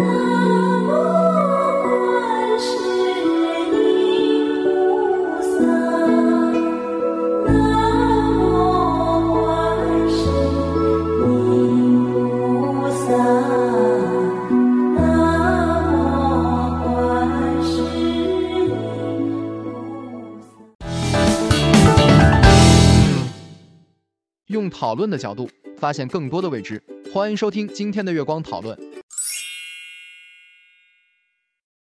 南无观世音菩萨南无观世音菩萨南无观世音菩萨用讨论的角度发现更多的未知。欢迎收听今天的月光讨论。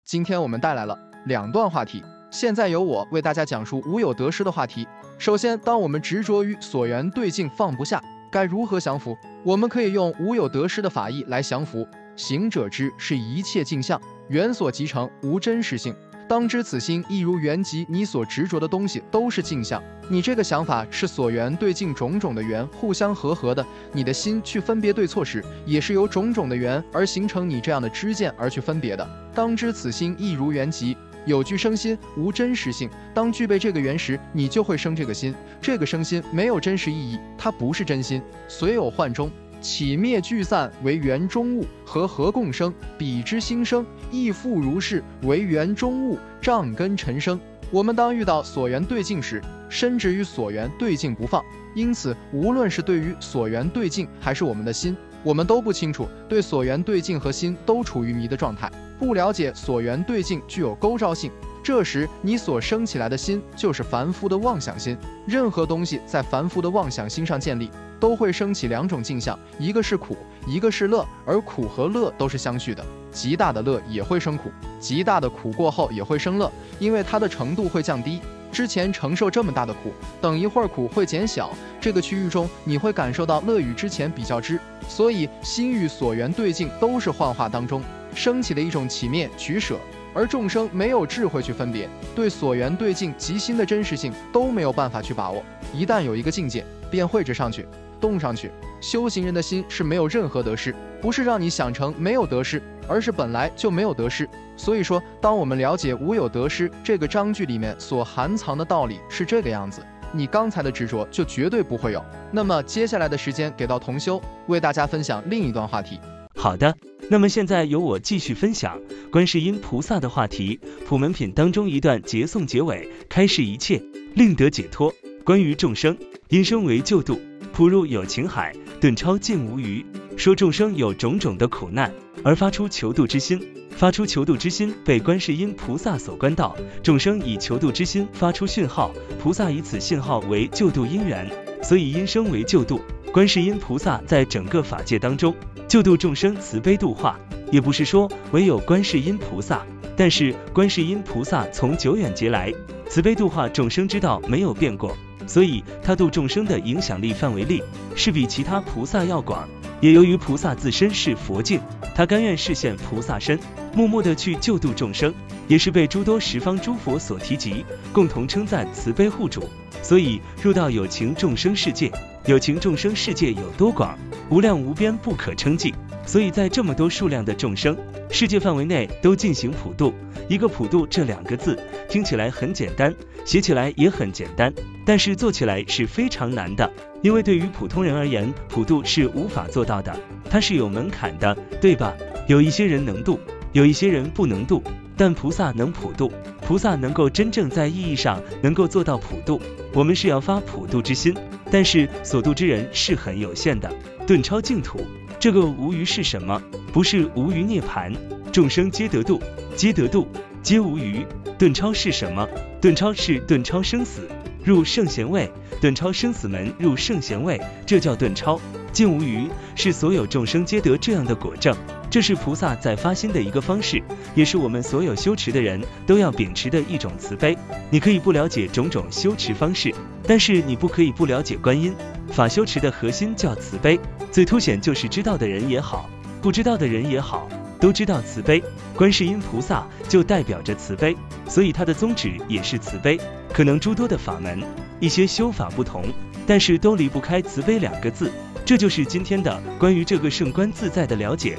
今天我们带来了两段话题，现在由我为大家讲述无有得失的话题。首先，当我们执着于所缘对境放不下，该如何降服？我们可以用无有得失的法义来降服。行者之是一切镜像，缘所集成，无真实性。当知此心亦如缘集，你所执着的东西都是镜像。你这个想法是所缘对镜种种的缘互相合合的，你的心去分别对错时，也是由种种的缘而形成你这样的知见而去分别的。当知此心亦如缘集，有具生心，无真实性。当具备这个缘时，你就会生这个心。这个生心没有真实意义，它不是真心。随有幻中。起灭聚散为缘中物，和合共生，彼之心生亦复如是，为缘中物，障根尘生。我们当遇到所缘对境时，深执于所缘对境不放。因此，无论是对于所缘对境，还是我们的心，我们都不清楚，对所缘对境和心都处于迷的状态，不了解所缘对境具有勾召性。这时，你所生起来的心就是凡夫的妄想心。任何东西在凡夫的妄想心上建立，都会升起两种镜像，一个是苦，一个是乐。而苦和乐都是相续的，极大的乐也会生苦，极大的苦过后也会生乐，因为它的程度会降低。之前承受这么大的苦，等一会儿苦会减小，这个区域中你会感受到乐与之前比较之。所以，心与所缘对境都是幻化当中升起的一种起灭取舍。而众生没有智慧去分别，对所缘对境及心的真实性都没有办法去把握。一旦有一个境界，便绘制上去，动上去。修行人的心是没有任何得失，不是让你想成没有得失，而是本来就没有得失。所以说，当我们了解无有得失这个章句里面所含藏的道理是这个样子，你刚才的执着就绝对不会有。那么接下来的时间给到同修，为大家分享另一段话题。好的。那么现在由我继续分享观世音菩萨的话题，普门品当中一段结颂结尾，开示一切，令得解脱。关于众生，因生为救度，普入有情海，顿超尽无余。说众生有种种的苦难，而发出求度之心，发出求度之心被观世音菩萨所观到，众生以求度之心发出讯号，菩萨以此信号为救度因缘，所以因生为救度。观世音菩萨在整个法界当中。救度众生，慈悲度化，也不是说唯有观世音菩萨，但是观世音菩萨从久远劫来，慈悲度化众生之道没有变过，所以他度众生的影响力范围力是比其他菩萨要广。也由于菩萨自身是佛境，他甘愿视现菩萨身，默默的去救度众生，也是被诸多十方诸佛所提及，共同称赞慈悲护主。所以入到有情众生世界，有情众生世界有多广？无量无边，不可称计。所以在这么多数量的众生世界范围内，都进行普度。一个普度这两个字听起来很简单，写起来也很简单，但是做起来是非常难的。因为对于普通人而言，普度是无法做到的，它是有门槛的，对吧？有一些人能度，有一些人不能度，但菩萨能普度，菩萨能够真正在意义上能够做到普度。我们是要发普度之心，但是所度之人是很有限的。顿超净土，这个无余是什么？不是无余涅盘，众生皆得度，皆得度，皆无余。顿超是什么？顿超是顿超生死，入圣贤位，顿超生死门入圣贤位，这叫顿超。尽无余是所有众生皆得这样的果证。这是菩萨在发心的一个方式，也是我们所有修持的人都要秉持的一种慈悲。你可以不了解种种修持方式，但是你不可以不了解观音法修持的核心叫慈悲，最凸显就是知道的人也好，不知道的人也好，都知道慈悲，观世音菩萨就代表着慈悲，所以他的宗旨也是慈悲。可能诸多的法门，一些修法不同，但是都离不开慈悲两个字。这就是今天的关于这个圣观自在的了解，